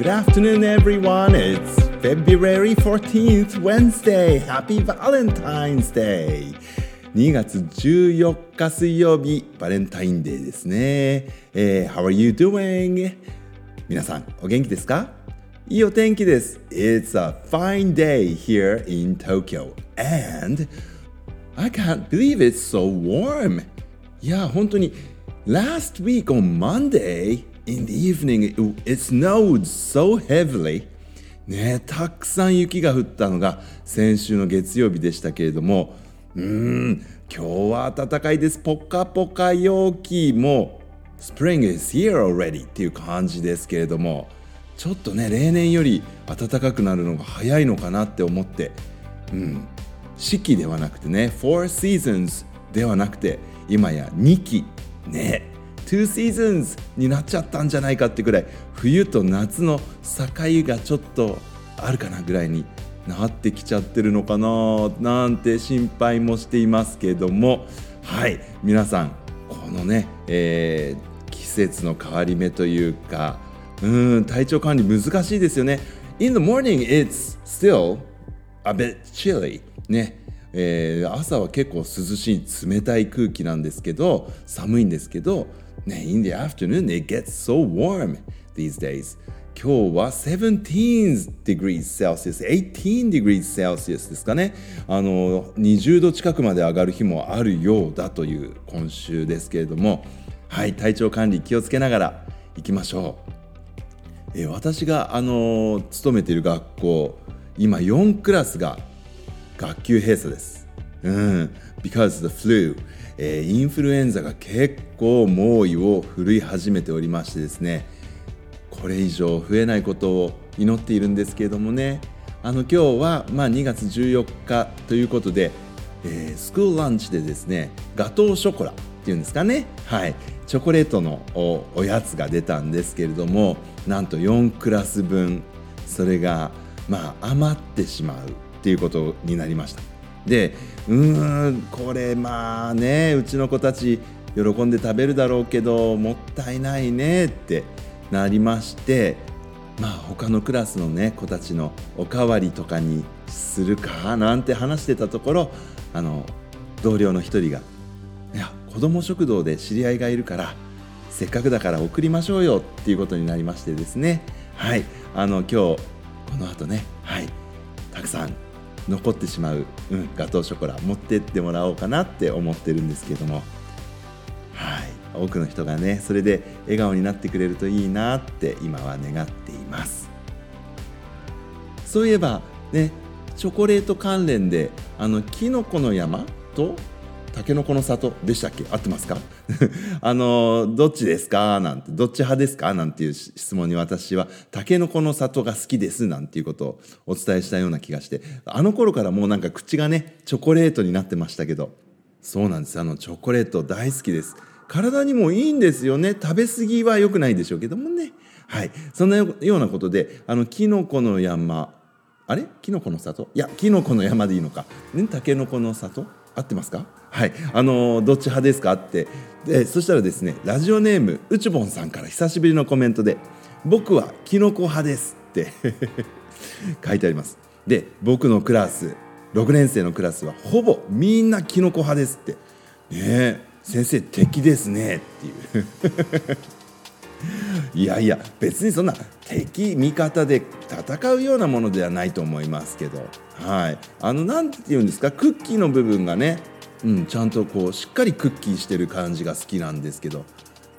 Good afternoon, everyone. It's February 14th, Wednesday. Happy Valentine's Day. 2月14日水曜日、バレンタインデーですね。えー、How are you doing? 皆さん、お元気ですかいいお天気です。It's a fine day here in Tokyo. And I can't believe it's so warm. いや、本当に Last week on Monday, in the evening, it, snowed so heavily. ね、たくさん雪が降ったのが先週の月曜日でしたけれども、うん、今日は暖かいです。ポカポカ陽気も、Spring is here already っていう感じですけれども、ちょっとね、例年より暖かくなるのが早いのかなって思って、うん、四季ではなくてね、Four Seasons ではなくて、今や2季、ね、2 seasons になっちゃったんじゃないかってぐらい冬と夏の境がちょっとあるかなぐらいになってきちゃってるのかななんて心配もしていますけども。はい。皆さんこのね、えー、季節の変わり目というかうん体調管理難しいですよね。In the morning it's still a bit chilly. ね。えー、朝は結構涼しい冷たい空気なんですけど寒いんですけどね、in the afternoon it gets so warm these days. 今日は17 degrees Celsius、18 degrees Celsius ですかね。あの、20度近くまで上がる日もあるようだという今週ですけれども、はい、体調管理気をつけながら行きましょう。え私が、あの、勤めている学校、今4クラスが学級閉鎖です。うん、because the flu えー、インフルエンザが結構猛威を振るい始めておりましてですね。これ以上増えないことを祈っているんですけれどもね。あの今日は、まあ、2月14日ということで、えー、スクールランチでですねガトーショコラっていうんですかね。はい。チョコレートのおやつが出たんですけれどもなんと4クラス分。それがまあ余ってしまうっていうことになりました。でうーんこれまあねうちの子たち喜んで食べるだろうけどもったいないねってなりましてまあ他のクラスのね子たちのおかわりとかにするかなんて話してたところあの同僚の一人が「いや子ども食堂で知り合いがいるからせっかくだから送りましょうよ」っていうことになりましてですね。はい。あの今日この後ね。はい。たくさん残ってしまう、うん、ガトーショコラ持ってってもらおうかなって思ってるんですけども。はい。多くの人がねそれで笑顔になってくれるといいなって今は願っています。そういえばねチョコレート関連であのキノコの山とタケノコの里でしたっけ？合ってますか？あのどっちですか？なんてどっち派ですか？なんていう質問に私はタケノコの里が好きですなんていうことをお伝えしたような気がしてあの頃からもうなんか口がねチョコレートになってましたけどそうなんです。あのチョコレート大好きです。体にもいいんですよね。食べ過ぎは良くないでしょうけどもね。はい。そんなようなことであのキノコの山あれ？キノコの里？いやキノコの山でいいのか。ねタケノコの里？合ってますか？はい。あのどっち派ですか？って。でそしたらですねラジオネームうちぼんさんから久しぶりのコメントで「僕はキノコ派です」って。書いてあります。で僕のクラス6年生のクラスはほぼみんなキノコ派ですって。ね先生敵ですねっていう。いやいや別にそんな敵味方で戦うようなものではないと思いますけど。はい。あの何て言うんですか？クッキーの部分がね、うん、ちゃんとこうしっかりクッキーしてる感じが好きなんですけど。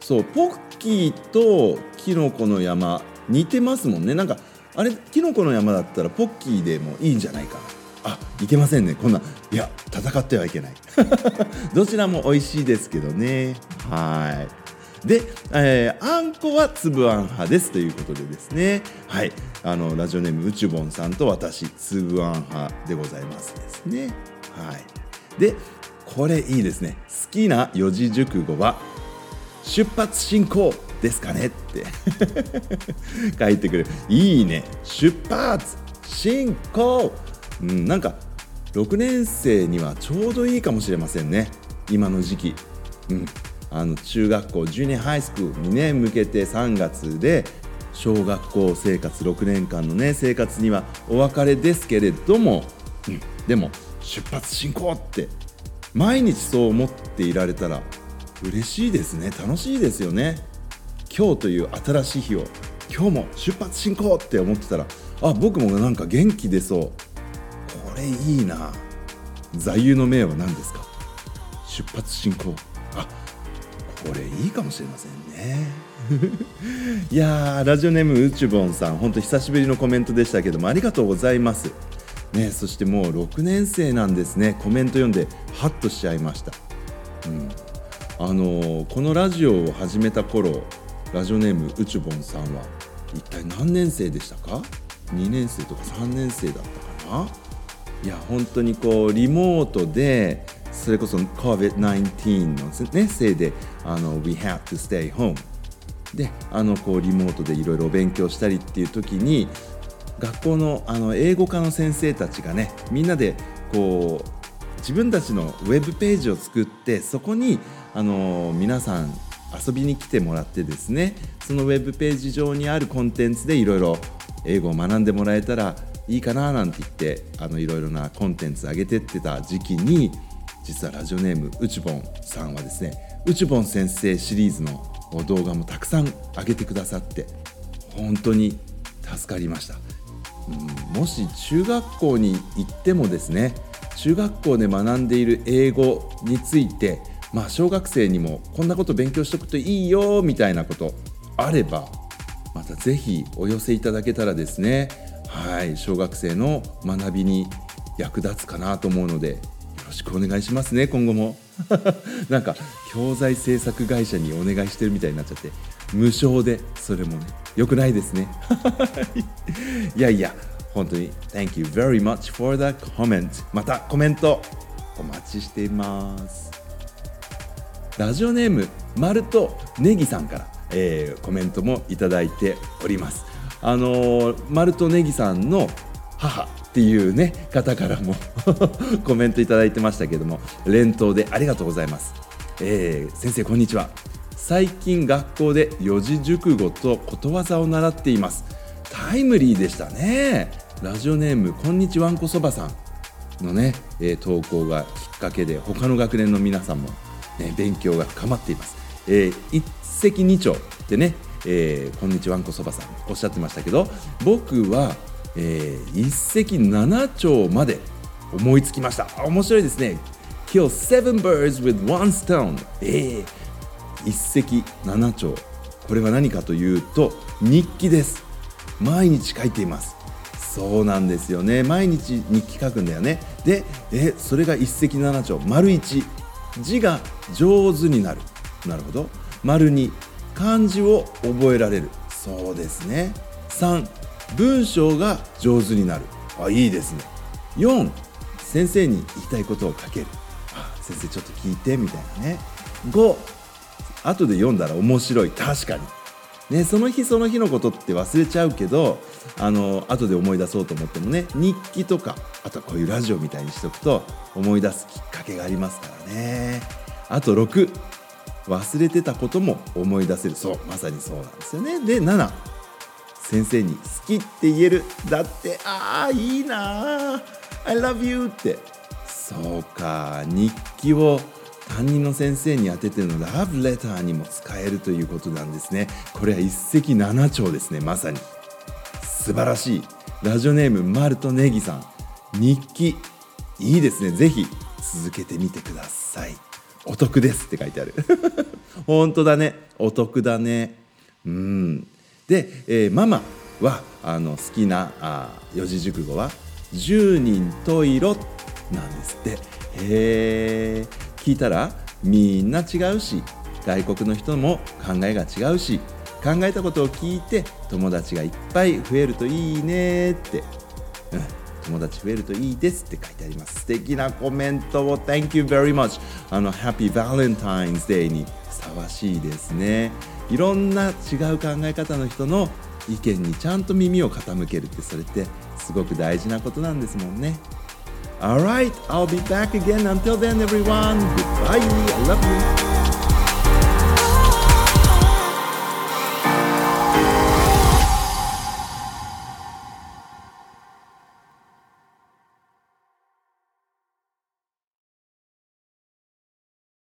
そうポッキーとキノコの山似てますもんね。なんかあれキノコの山だったらポッキーでもいいんじゃないかな。あいけませんね。こんないや戦ってはいけない。どちらも美味しいですけどね。はい。で、えー、あんこは粒あん派ですということでですね。はい。あのラジオネームうちゅぼんさんと私粒あん派でございますですね。はい。でこれいいですね。好きな四字熟語は出発進行ですかねって。書いてくる。いいね。出発進行、うん、なんか6年生にはちょうどいいかもしれませんね。今の時期、うん、あの中学校ジュニアハイスクールにね向けて3月で小学校生活6年間のね生活にはお別れですけれども、うん、でも出発進行って毎日そう思っていられたら嬉しいですね。楽しいですよね。今日という新しい日を今日も出発進行って思ってたらあ僕もなんか元気出そう。これいいな。座右の銘は何ですか？出発進行。あこれいいかもしれませんね。いやラジオネームうちぼんさん本当久しぶりのコメントでしたけどもありがとうございます。ねそしてもう6年生なんですね。コメント読んでハッとしちゃいました、うん、あのこのラジオを始めた頃ラジオネームうちぼんさんは一体何年生でしたか？2年生とか3年生だったかな？いや本当にこうリモートでそれこそ COVID-19 の、ね、せいであの We have to stay home であのこうリモートでいろいろ勉強したりっていう時に学校のあの英語科の先生たちがねみんなでこう自分たちのウェブページを作ってそこにあの皆さん遊びに来てもらってですねそのウェブページ上にあるコンテンツでいろいろ英語を学んでもらえたらいいかななんて言っていろいろなコンテンツ上げてってた時期に実はラジオネームうちぼんさんはですねうちぼん先生シリーズの動画もたくさん上げてくださって本当に助かりました、うん、もし中学校に行ってもですね中学校で学んでいる英語についてまあ小学生にもこんなこと勉強しとくといいよみたいなことあればまた是非お寄せいただけたらですねはい小学生の学びに役立つかなと思うのでろしくお願いしますね今後も。なんか教材制作会社にお願いしてるみたいになっちゃって無償でそれもねよくないですね。いやいや本当に Thank you very much for the comment またコメントお待ちしています。ラジオネームマルトネギさんから、えー、コメントもいただいております。あのー、マルトネギさんの母っていうね方からも コメントいただいてましたけども連投でありがとうございます、えー、先生こんにちは。最近学校で四字熟語とことわざを習っています。タイムリーでしたね。ラジオネームこんにちわんこそばさん。のね、え、投稿がきっかけで他の学年の皆さんも、ね、勉強が深まっています、えー、一石二鳥ってね、えー、こんにちわんこそばさんおっしゃってましたけど僕はえー、一石七鳥まで思いつきました。面白いですね。Kill seven birds with one stone えー、一石七鳥。これは何かというと日記です。毎日書いています。そうなんですよね。毎日日記書くんだよね。でえそれが一石七鳥。丸一。字が上手になる。なるほど。丸二。漢字を覚えられる。そうですね。3文章が上手になる。あいいですね。4先生に言いたいことを書ける。あ先生ちょっと聞いてみたいなね。5後で読んだら面白い。確かに。ね、その日その日のことって忘れちゃうけどあの後で思い出そうと思ってもね日記とかあとはこういうラジオみたいにしておくと思い出すきっかけがありますからね。あと6忘れてたことも思い出せる。そうまさにそうなんですよね。で7先生に好きって言える。だってああいいな I love you って。そうか日記を担任の先生に宛ててのラブレターにも使えるということなんですね。これは一石七鳥ですねまさに。素晴らしい。ラジオネームマルトネギさん。日記いいですね。ぜひ続けてみてください。お得ですって書いてある。本当だね。お得だね。うん。で、えー、ママはあの好きなあ四字熟語は「十人十色」なんですって。へえ聞いたらみんな違うし外国の人も考えが違うし考えたことを聞いて友達がいっぱい増えるといいねって、うん、友達増えるといいですって書いてあります。素敵なコメントを。Thank you very much あの Happy Valentine's Day にふさわしいですね。いろんな違う考え方の人の意見にちゃんと耳を傾けるってそれってすごく大事なことなんですもんね。Alright, I'll be back again. Until then, everyone, goodbye. I love you.